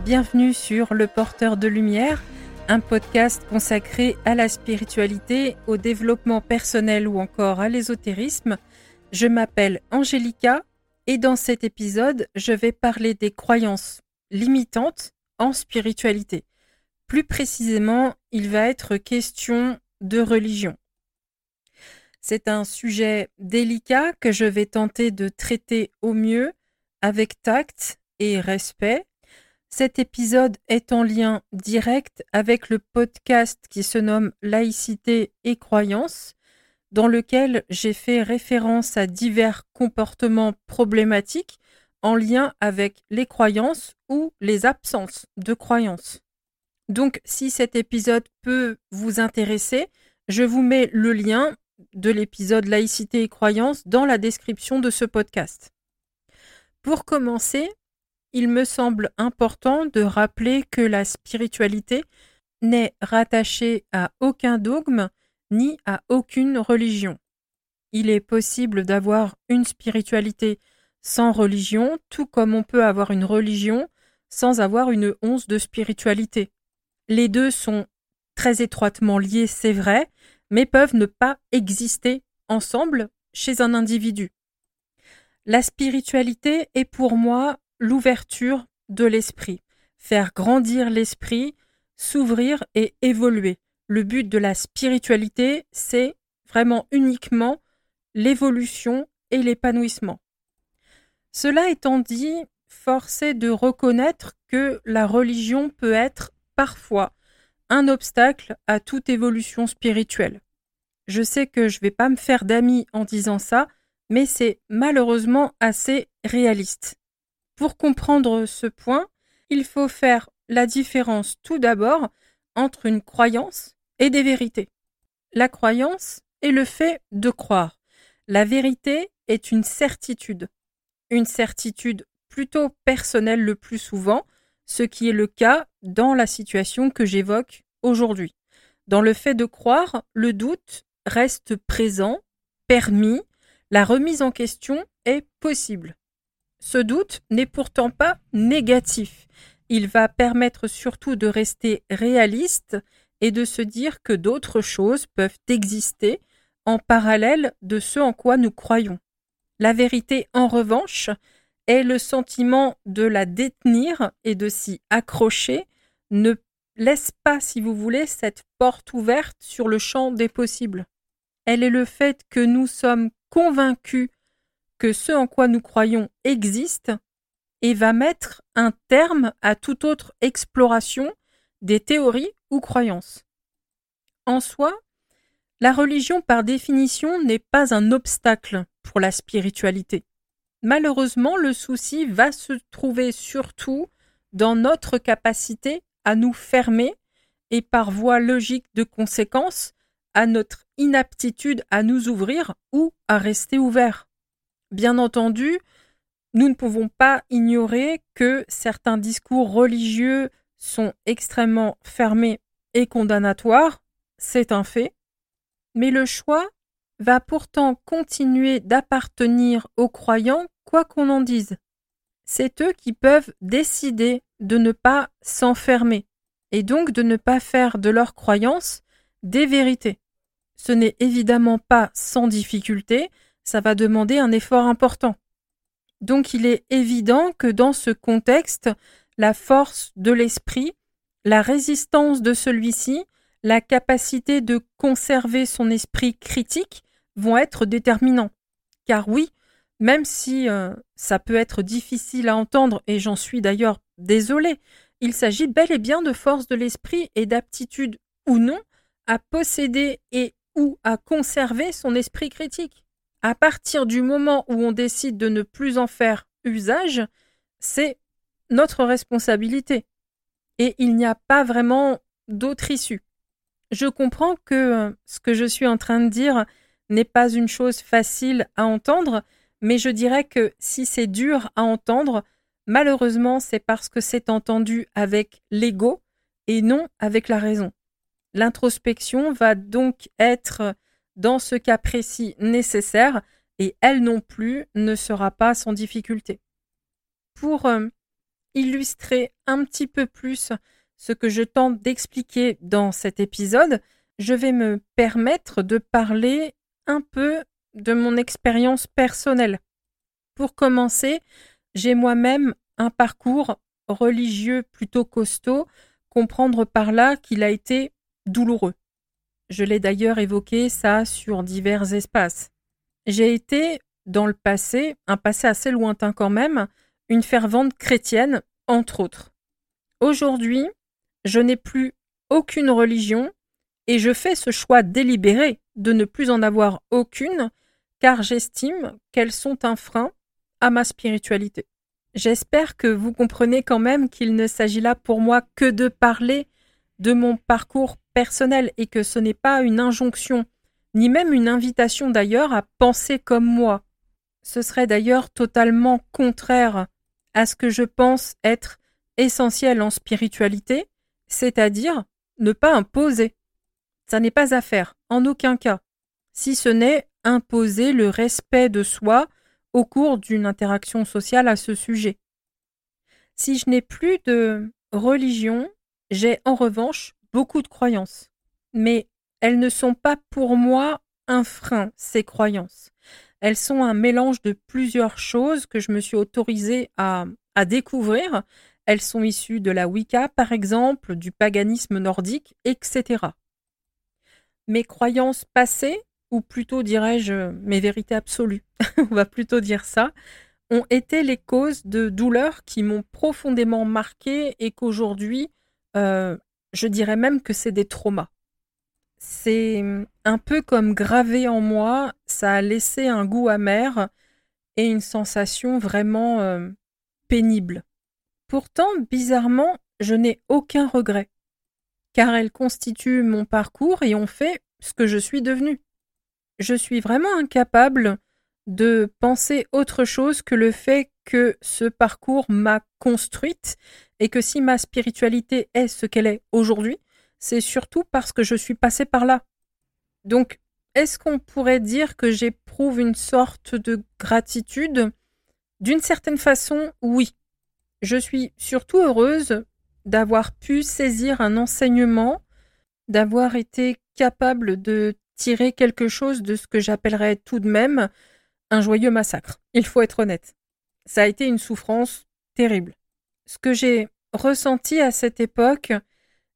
Bienvenue sur Le Porteur de Lumière, un podcast consacré à la spiritualité, au développement personnel ou encore à l'ésotérisme. Je m'appelle Angélica et dans cet épisode, je vais parler des croyances limitantes en spiritualité. Plus précisément, il va être question de religion. C'est un sujet délicat que je vais tenter de traiter au mieux avec tact et respect. Cet épisode est en lien direct avec le podcast qui se nomme Laïcité et croyances, dans lequel j'ai fait référence à divers comportements problématiques en lien avec les croyances ou les absences de croyances. Donc si cet épisode peut vous intéresser, je vous mets le lien de l'épisode Laïcité et croyances dans la description de ce podcast. Pour commencer, il me semble important de rappeler que la spiritualité n'est rattachée à aucun dogme ni à aucune religion. Il est possible d'avoir une spiritualité sans religion, tout comme on peut avoir une religion sans avoir une once de spiritualité. Les deux sont très étroitement liés, c'est vrai, mais peuvent ne pas exister ensemble chez un individu. La spiritualité est pour moi l'ouverture de l'esprit, faire grandir l'esprit, s'ouvrir et évoluer. Le but de la spiritualité, c'est vraiment uniquement l'évolution et l'épanouissement. Cela étant dit, force est de reconnaître que la religion peut être parfois un obstacle à toute évolution spirituelle. Je sais que je ne vais pas me faire d'amis en disant ça, mais c'est malheureusement assez réaliste. Pour comprendre ce point, il faut faire la différence tout d'abord entre une croyance et des vérités. La croyance est le fait de croire. La vérité est une certitude. Une certitude plutôt personnelle le plus souvent, ce qui est le cas dans la situation que j'évoque aujourd'hui. Dans le fait de croire, le doute reste présent, permis, la remise en question est possible. Ce doute n'est pourtant pas négatif. Il va permettre surtout de rester réaliste et de se dire que d'autres choses peuvent exister en parallèle de ce en quoi nous croyons. La vérité, en revanche, est le sentiment de la détenir et de s'y accrocher, ne laisse pas, si vous voulez, cette porte ouverte sur le champ des possibles. Elle est le fait que nous sommes convaincu que ce en quoi nous croyons existe et va mettre un terme à toute autre exploration des théories ou croyances. En soi, la religion par définition n'est pas un obstacle pour la spiritualité. Malheureusement, le souci va se trouver surtout dans notre capacité à nous fermer et par voie logique de conséquence à notre inaptitude à nous ouvrir ou à rester ouverts. Bien entendu, nous ne pouvons pas ignorer que certains discours religieux sont extrêmement fermés et condamnatoires, c'est un fait, mais le choix va pourtant continuer d'appartenir aux croyants quoi qu'on en dise. C'est eux qui peuvent décider de ne pas s'enfermer et donc de ne pas faire de leurs croyances des vérités. Ce n'est évidemment pas sans difficulté, ça va demander un effort important. Donc il est évident que dans ce contexte, la force de l'esprit, la résistance de celui-ci, la capacité de conserver son esprit critique vont être déterminants. Car oui, même si euh, ça peut être difficile à entendre, et j'en suis d'ailleurs désolé, il s'agit bel et bien de force de l'esprit et d'aptitude ou non à posséder et ou à conserver son esprit critique. À partir du moment où on décide de ne plus en faire usage, c'est notre responsabilité. Et il n'y a pas vraiment d'autre issue. Je comprends que euh, ce que je suis en train de dire n'est pas une chose facile à entendre, mais je dirais que si c'est dur à entendre, malheureusement c'est parce que c'est entendu avec l'ego et non avec la raison. L'introspection va donc être, dans ce cas précis, nécessaire et elle non plus ne sera pas sans difficulté. Pour euh, illustrer un petit peu plus ce que je tente d'expliquer dans cet épisode, je vais me permettre de parler un peu de mon expérience personnelle. Pour commencer, j'ai moi-même un parcours religieux plutôt costaud, comprendre par là qu'il a été douloureux. Je l'ai d'ailleurs évoqué ça sur divers espaces. J'ai été, dans le passé, un passé assez lointain quand même, une fervente chrétienne, entre autres. Aujourd'hui, je n'ai plus aucune religion et je fais ce choix délibéré de ne plus en avoir aucune car j'estime qu'elles sont un frein à ma spiritualité. J'espère que vous comprenez quand même qu'il ne s'agit là pour moi que de parler de mon parcours personnel et que ce n'est pas une injonction, ni même une invitation d'ailleurs à penser comme moi. Ce serait d'ailleurs totalement contraire à ce que je pense être essentiel en spiritualité, c'est-à-dire ne pas imposer. Ça n'est pas à faire, en aucun cas, si ce n'est imposer le respect de soi au cours d'une interaction sociale à ce sujet. Si je n'ai plus de religion, j'ai en revanche beaucoup de croyances. Mais elles ne sont pas pour moi un frein, ces croyances. Elles sont un mélange de plusieurs choses que je me suis autorisée à, découvrir. Elles sont issues de la Wicca, par exemple, du paganisme nordique, etc. Mes croyances passées ou plutôt dirais-je mes vérités absolues, on va plutôt dire ça, ont été les causes de douleurs qui m'ont profondément marqué et qu'aujourd'hui, euh, je dirais même que c'est des traumas. C'est un peu comme gravé en moi, ça a laissé un goût amer et une sensation vraiment euh, pénible. Pourtant, bizarrement, je n'ai aucun regret, car elles constituent mon parcours et ont fait ce que je suis devenue je suis vraiment incapable de penser autre chose que le fait que ce parcours m'a construite et que si ma spiritualité est ce qu'elle est aujourd'hui, c'est surtout parce que je suis passée par là. Donc, est-ce qu'on pourrait dire que j'éprouve une sorte de gratitude? D'une certaine façon, oui. Je suis surtout heureuse d'avoir pu saisir un enseignement, d'avoir été capable de tirer quelque chose de ce que j'appellerais tout de même un joyeux massacre. Il faut être honnête. Ça a été une souffrance terrible. Ce que j'ai ressenti à cette époque,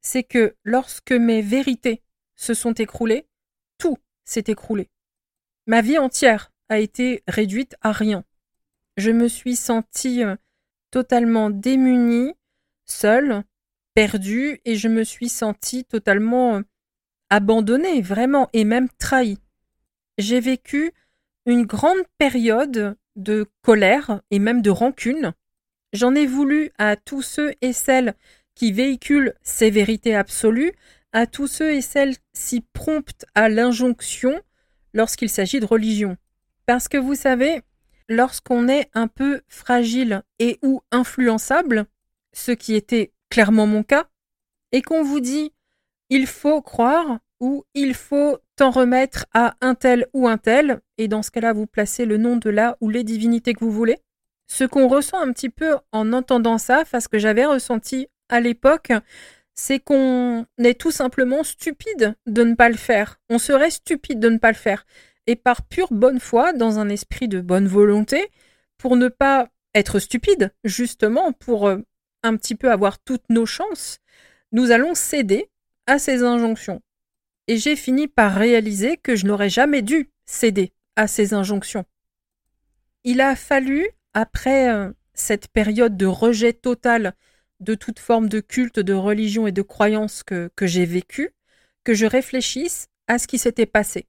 c'est que lorsque mes vérités se sont écroulées, tout s'est écroulé. Ma vie entière a été réduite à rien. Je me suis sentie euh, totalement démunie, seule, perdue, et je me suis sentie totalement euh, abandonné, vraiment, et même trahi. J'ai vécu une grande période de colère et même de rancune. J'en ai voulu à tous ceux et celles qui véhiculent ces vérités absolues, à tous ceux et celles si promptes à l'injonction lorsqu'il s'agit de religion. Parce que vous savez, lorsqu'on est un peu fragile et ou influençable, ce qui était clairement mon cas, et qu'on vous dit il faut croire ou il faut t'en remettre à un tel ou un tel, et dans ce cas-là, vous placez le nom de la ou les divinités que vous voulez. Ce qu'on ressent un petit peu en entendant ça, parce que j'avais ressenti à l'époque, c'est qu'on est tout simplement stupide de ne pas le faire. On serait stupide de ne pas le faire. Et par pure bonne foi, dans un esprit de bonne volonté, pour ne pas être stupide, justement, pour euh, un petit peu avoir toutes nos chances, nous allons céder à ces injonctions. Et j'ai fini par réaliser que je n'aurais jamais dû céder à ces injonctions. Il a fallu, après euh, cette période de rejet total de toute forme de culte, de religion et de croyance que, que j'ai vécue, que je réfléchisse à ce qui s'était passé.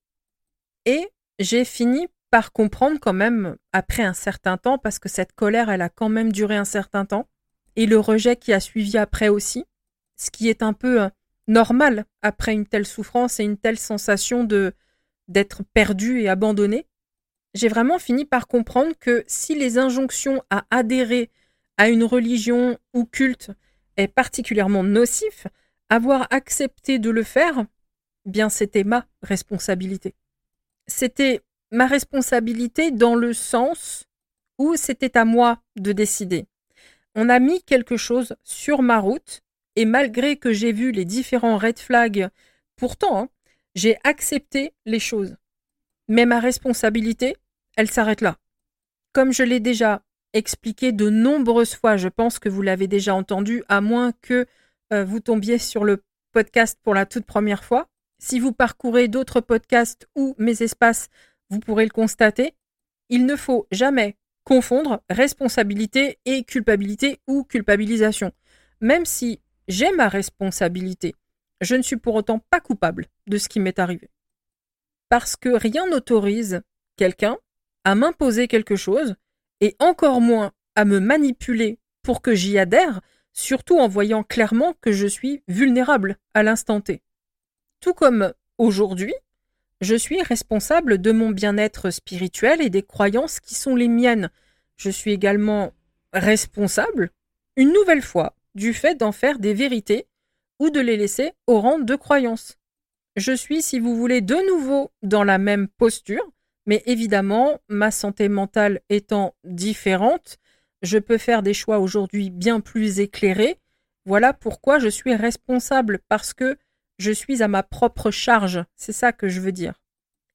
Et j'ai fini par comprendre quand même, après un certain temps, parce que cette colère, elle a quand même duré un certain temps, et le rejet qui a suivi après aussi, ce qui est un peu euh, normal après une telle souffrance et une telle sensation de d'être perdu et abandonné, j'ai vraiment fini par comprendre que si les injonctions à adhérer à une religion ou culte est particulièrement nocif, avoir accepté de le faire, bien c'était ma responsabilité. C'était ma responsabilité dans le sens où c'était à moi de décider. on a mis quelque chose sur ma route, et malgré que j'ai vu les différents red flags, pourtant, hein, j'ai accepté les choses. Mais ma responsabilité, elle s'arrête là. Comme je l'ai déjà expliqué de nombreuses fois, je pense que vous l'avez déjà entendu, à moins que euh, vous tombiez sur le podcast pour la toute première fois. Si vous parcourez d'autres podcasts ou mes espaces, vous pourrez le constater. Il ne faut jamais confondre responsabilité et culpabilité ou culpabilisation. Même si j'ai ma responsabilité, je ne suis pour autant pas coupable de ce qui m'est arrivé. Parce que rien n'autorise quelqu'un à m'imposer quelque chose, et encore moins à me manipuler pour que j'y adhère, surtout en voyant clairement que je suis vulnérable à l'instant T. Tout comme aujourd'hui, je suis responsable de mon bien-être spirituel et des croyances qui sont les miennes. Je suis également responsable, une nouvelle fois, du fait d'en faire des vérités ou de les laisser au rang de croyances. Je suis, si vous voulez, de nouveau dans la même posture, mais évidemment, ma santé mentale étant différente, je peux faire des choix aujourd'hui bien plus éclairés. Voilà pourquoi je suis responsable, parce que je suis à ma propre charge, c'est ça que je veux dire.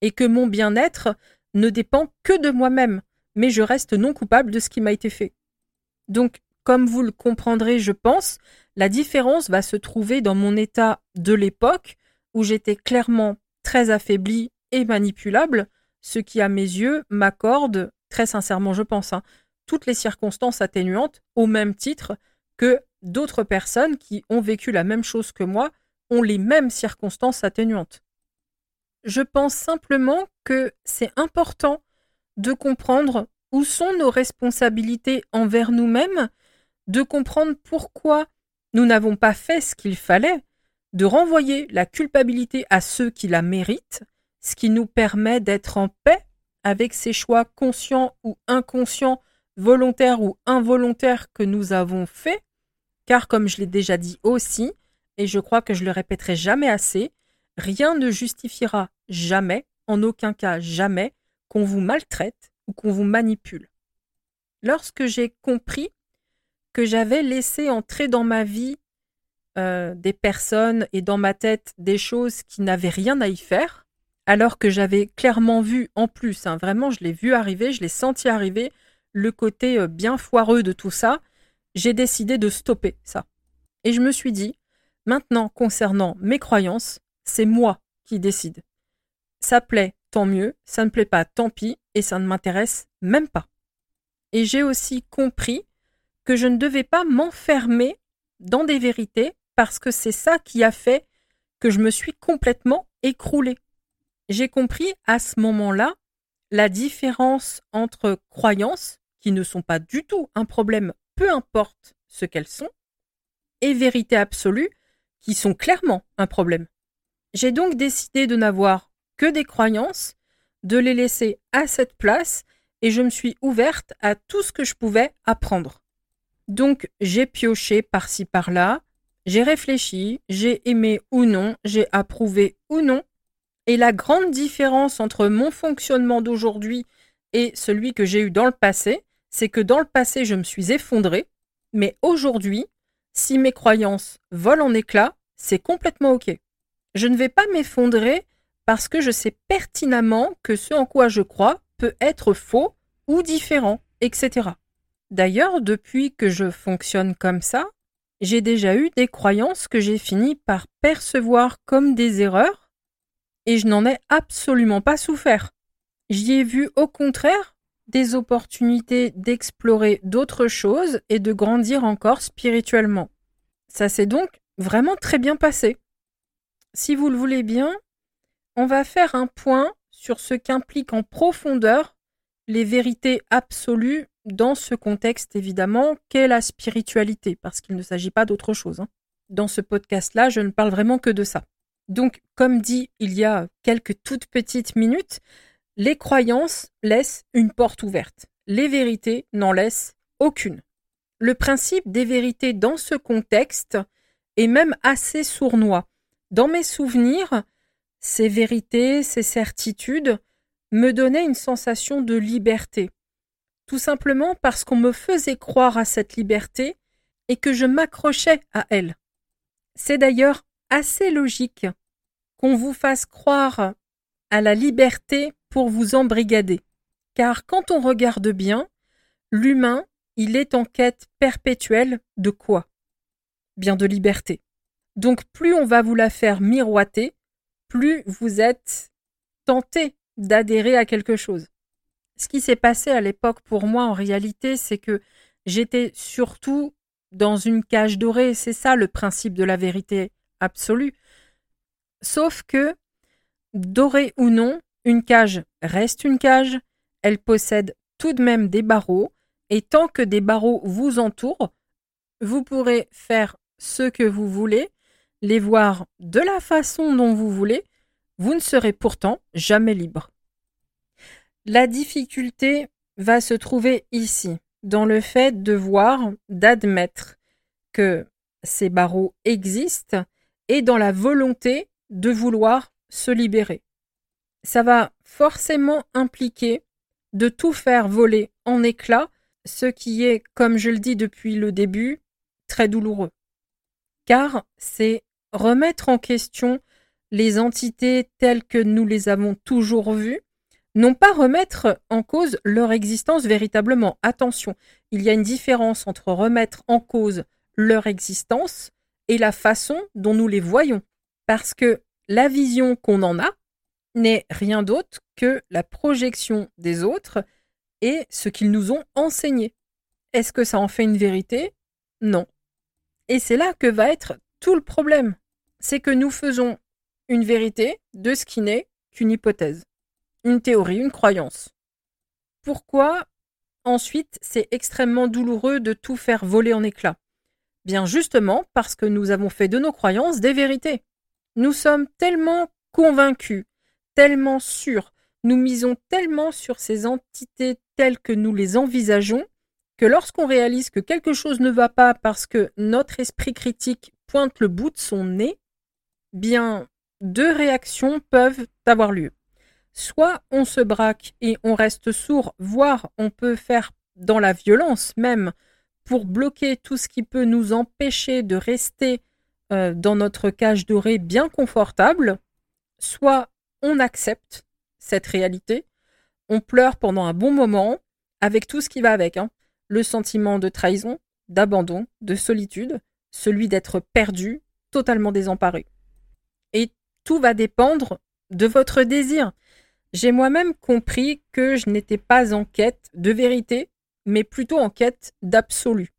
Et que mon bien-être ne dépend que de moi-même, mais je reste non coupable de ce qui m'a été fait. Donc, comme vous le comprendrez, je pense, la différence va se trouver dans mon état de l'époque, où j'étais clairement très affaibli et manipulable, ce qui, à mes yeux, m'accorde, très sincèrement, je pense, hein, toutes les circonstances atténuantes au même titre que d'autres personnes qui ont vécu la même chose que moi ont les mêmes circonstances atténuantes. Je pense simplement que c'est important de comprendre où sont nos responsabilités envers nous-mêmes, de comprendre pourquoi nous n'avons pas fait ce qu'il fallait, de renvoyer la culpabilité à ceux qui la méritent, ce qui nous permet d'être en paix avec ces choix conscients ou inconscients, volontaires ou involontaires que nous avons faits, car comme je l'ai déjà dit aussi, et je crois que je le répéterai jamais assez, rien ne justifiera jamais, en aucun cas jamais, qu'on vous maltraite ou qu'on vous manipule. Lorsque j'ai compris que j'avais laissé entrer dans ma vie euh, des personnes et dans ma tête des choses qui n'avaient rien à y faire, alors que j'avais clairement vu en plus, hein, vraiment je l'ai vu arriver, je l'ai senti arriver, le côté euh, bien foireux de tout ça, j'ai décidé de stopper ça. Et je me suis dit, Maintenant, concernant mes croyances, c'est moi qui décide. Ça plaît, tant mieux, ça ne plaît pas, tant pis, et ça ne m'intéresse même pas. Et j'ai aussi compris que je ne devais pas m'enfermer dans des vérités parce que c'est ça qui a fait que je me suis complètement écroulée. J'ai compris à ce moment-là la différence entre croyances, qui ne sont pas du tout un problème, peu importe ce qu'elles sont, et vérité absolue, qui sont clairement un problème. J'ai donc décidé de n'avoir que des croyances, de les laisser à cette place, et je me suis ouverte à tout ce que je pouvais apprendre. Donc j'ai pioché par-ci par-là, j'ai réfléchi, j'ai aimé ou non, j'ai approuvé ou non, et la grande différence entre mon fonctionnement d'aujourd'hui et celui que j'ai eu dans le passé, c'est que dans le passé je me suis effondrée, mais aujourd'hui si mes croyances volent en éclats, c'est complètement OK. Je ne vais pas m'effondrer parce que je sais pertinemment que ce en quoi je crois peut être faux ou différent, etc. D'ailleurs, depuis que je fonctionne comme ça, j'ai déjà eu des croyances que j'ai fini par percevoir comme des erreurs et je n'en ai absolument pas souffert. J'y ai vu au contraire des opportunités d'explorer d'autres choses et de grandir encore spirituellement. Ça s'est donc vraiment très bien passé. Si vous le voulez bien, on va faire un point sur ce qu'implique en profondeur les vérités absolues dans ce contexte évidemment qu'est la spiritualité, parce qu'il ne s'agit pas d'autre chose. Hein. Dans ce podcast-là, je ne parle vraiment que de ça. Donc, comme dit il y a quelques toutes petites minutes, les croyances laissent une porte ouverte. Les vérités n'en laissent aucune. Le principe des vérités dans ce contexte est même assez sournois. Dans mes souvenirs, ces vérités, ces certitudes me donnaient une sensation de liberté. tout simplement parce qu'on me faisait croire à cette liberté et que je m'accrochais à elle. C'est d'ailleurs assez logique qu'on vous fasse croire à la liberté pour vous embrigader. Car quand on regarde bien, l'humain, il est en quête perpétuelle de quoi? Bien de liberté. Donc plus on va vous la faire miroiter, plus vous êtes tenté d'adhérer à quelque chose. Ce qui s'est passé à l'époque pour moi en réalité, c'est que j'étais surtout dans une cage dorée, c'est ça le principe de la vérité absolue. Sauf que, dorée ou non, une cage reste une cage, elle possède tout de même des barreaux, et tant que des barreaux vous entourent, vous pourrez faire ce que vous voulez, les voir de la façon dont vous voulez, vous ne serez pourtant jamais libre. La difficulté va se trouver ici, dans le fait de voir, d'admettre que ces barreaux existent et dans la volonté de vouloir se libérer. Ça va forcément impliquer de tout faire voler en éclats, ce qui est, comme je le dis depuis le début, très douloureux. Car c'est remettre en question les entités telles que nous les avons toujours vues, non pas remettre en cause leur existence véritablement. Attention, il y a une différence entre remettre en cause leur existence et la façon dont nous les voyons. Parce que la vision qu'on en a n'est rien d'autre que la projection des autres et ce qu'ils nous ont enseigné. Est-ce que ça en fait une vérité? Non. Et c'est là que va être tout le problème. C'est que nous faisons une vérité de ce qui n'est qu'une hypothèse, une théorie, une croyance. Pourquoi ensuite c'est extrêmement douloureux de tout faire voler en éclats? Bien justement parce que nous avons fait de nos croyances des vérités. Nous sommes tellement convaincus, tellement sûrs, nous misons tellement sur ces entités telles que nous les envisageons, que lorsqu'on réalise que quelque chose ne va pas parce que notre esprit critique pointe le bout de son nez, bien deux réactions peuvent avoir lieu. Soit on se braque et on reste sourd, voire on peut faire dans la violence même pour bloquer tout ce qui peut nous empêcher de rester euh, dans notre cage dorée bien confortable, soit on accepte cette réalité, on pleure pendant un bon moment, avec tout ce qui va avec, hein. le sentiment de trahison, d'abandon, de solitude, celui d'être perdu, totalement désemparé. Tout va dépendre de votre désir. J'ai moi-même compris que je n'étais pas en quête de vérité, mais plutôt en quête d'absolu.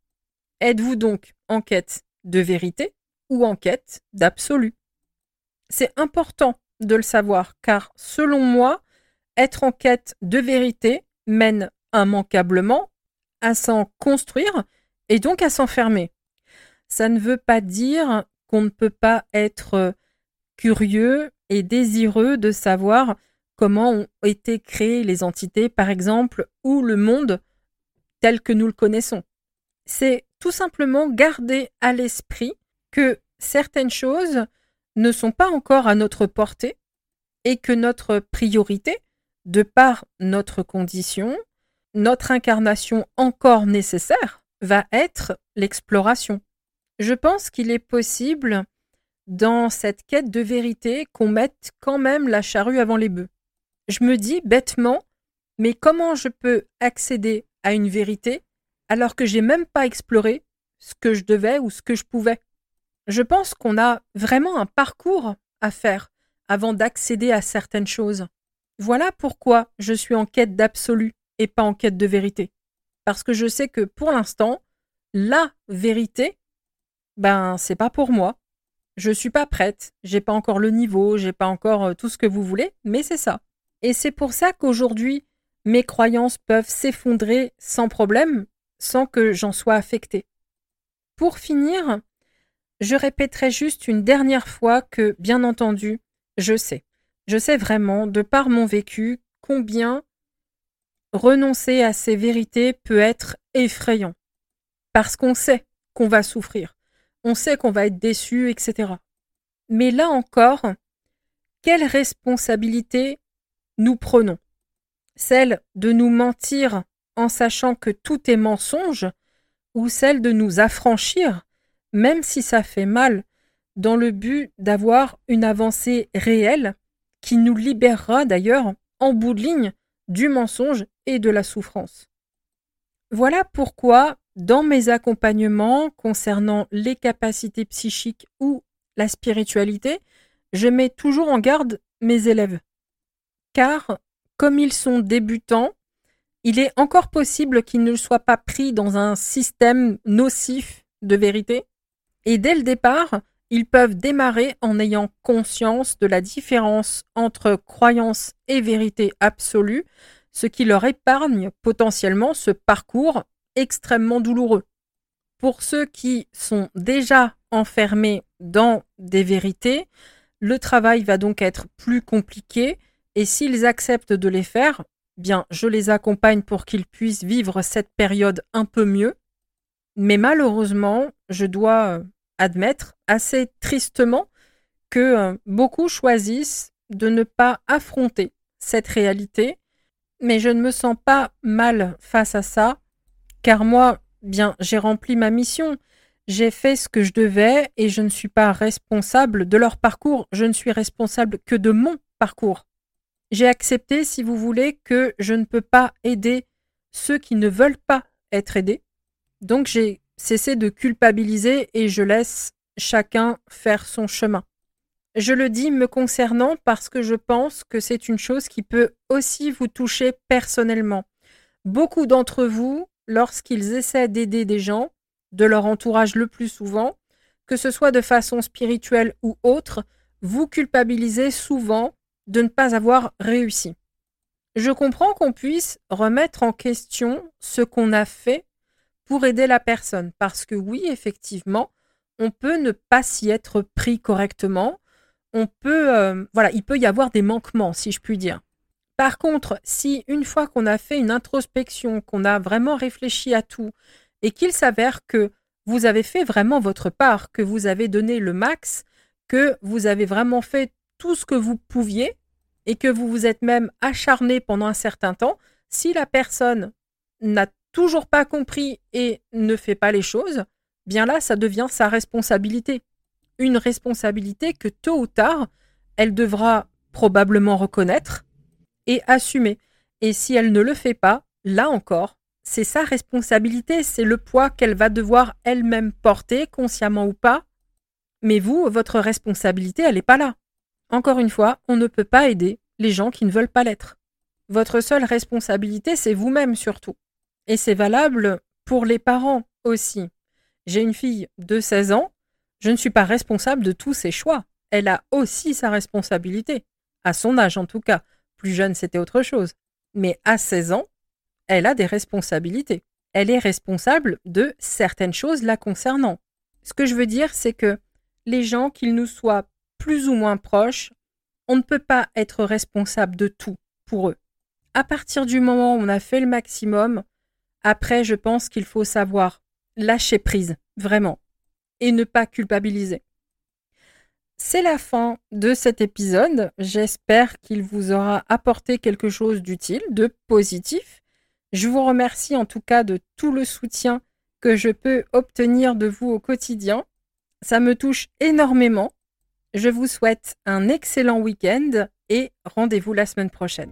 Êtes-vous donc en quête de vérité ou en quête d'absolu? C'est important de le savoir, car selon moi, être en quête de vérité mène immanquablement à s'en construire et donc à s'enfermer. Ça ne veut pas dire qu'on ne peut pas être curieux et désireux de savoir comment ont été créées les entités, par exemple, ou le monde tel que nous le connaissons. C'est tout simplement garder à l'esprit que certaines choses ne sont pas encore à notre portée et que notre priorité, de par notre condition, notre incarnation encore nécessaire, va être l'exploration. Je pense qu'il est possible dans cette quête de vérité qu'on mette quand même la charrue avant les bœufs. Je me dis bêtement, mais comment je peux accéder à une vérité alors que j'ai même pas exploré ce que je devais ou ce que je pouvais? Je pense qu'on a vraiment un parcours à faire avant d'accéder à certaines choses. Voilà pourquoi je suis en quête d'absolu et pas en quête de vérité. Parce que je sais que pour l'instant, la vérité, ben, c'est pas pour moi. Je suis pas prête, j'ai pas encore le niveau, j'ai pas encore euh, tout ce que vous voulez, mais c'est ça. Et c'est pour ça qu'aujourd'hui, mes croyances peuvent s'effondrer sans problème, sans que j'en sois affectée. Pour finir, je répéterai juste une dernière fois que, bien entendu, je sais. Je sais vraiment, de par mon vécu, combien renoncer à ces vérités peut être effrayant. Parce qu'on sait qu'on va souffrir on sait qu'on va être déçu, etc. Mais là encore, quelle responsabilité nous prenons? Celle de nous mentir en sachant que tout est mensonge, ou celle de nous affranchir, même si ça fait mal, dans le but d'avoir une avancée réelle qui nous libérera d'ailleurs en bout de ligne du mensonge et de la souffrance? Voilà pourquoi, dans mes accompagnements concernant les capacités psychiques ou la spiritualité, je mets toujours en garde mes élèves. Car, comme ils sont débutants, il est encore possible qu'ils ne soient pas pris dans un système nocif de vérité. Et dès le départ, ils peuvent démarrer en ayant conscience de la différence entre croyance et vérité absolue, ce qui leur épargne potentiellement ce parcours extrêmement douloureux. Pour ceux qui sont déjà enfermés dans des vérités, le travail va donc être plus compliqué et s'ils acceptent de les faire, bien je les accompagne pour qu'ils puissent vivre cette période un peu mieux. Mais malheureusement, je dois admettre assez tristement que euh, beaucoup choisissent de ne pas affronter cette réalité, mais je ne me sens pas mal face à ça, car moi, bien, j'ai rempli ma mission, j'ai fait ce que je devais et je ne suis pas responsable de leur parcours, je ne suis responsable que de mon parcours. J'ai accepté, si vous voulez, que je ne peux pas aider ceux qui ne veulent pas être aidés. Donc j'ai cessé de culpabiliser et je laisse chacun faire son chemin. Je le dis me concernant parce que je pense que c'est une chose qui peut aussi vous toucher personnellement. Beaucoup d'entre vous, lorsqu'ils essaient d'aider des gens, de leur entourage le plus souvent, que ce soit de façon spirituelle ou autre, vous culpabilisez souvent de ne pas avoir réussi. Je comprends qu'on puisse remettre en question ce qu'on a fait pour aider la personne. Parce que oui, effectivement, on peut ne pas s'y être pris correctement. On peut, euh, voilà, il peut y avoir des manquements, si je puis dire. Par contre, si une fois qu'on a fait une introspection, qu'on a vraiment réfléchi à tout, et qu'il s'avère que vous avez fait vraiment votre part, que vous avez donné le max, que vous avez vraiment fait tout ce que vous pouviez, et que vous vous êtes même acharné pendant un certain temps, si la personne n'a toujours pas compris et ne fait pas les choses, bien là, ça devient sa responsabilité. Une responsabilité que tôt ou tard, elle devra probablement reconnaître et assumer. Et si elle ne le fait pas, là encore, c'est sa responsabilité, c'est le poids qu'elle va devoir elle-même porter, consciemment ou pas. Mais vous, votre responsabilité, elle n'est pas là. Encore une fois, on ne peut pas aider les gens qui ne veulent pas l'être. Votre seule responsabilité, c'est vous-même surtout. Et c'est valable pour les parents aussi. J'ai une fille de 16 ans, je ne suis pas responsable de tous ses choix. Elle a aussi sa responsabilité. À son âge en tout cas. Plus jeune, c'était autre chose. Mais à 16 ans, elle a des responsabilités. Elle est responsable de certaines choses la concernant. Ce que je veux dire, c'est que les gens, qu'ils nous soient plus ou moins proches, on ne peut pas être responsable de tout pour eux. À partir du moment où on a fait le maximum, après, je pense qu'il faut savoir lâcher prise, vraiment, et ne pas culpabiliser. C'est la fin de cet épisode. J'espère qu'il vous aura apporté quelque chose d'utile, de positif. Je vous remercie en tout cas de tout le soutien que je peux obtenir de vous au quotidien. Ça me touche énormément. Je vous souhaite un excellent week-end et rendez-vous la semaine prochaine.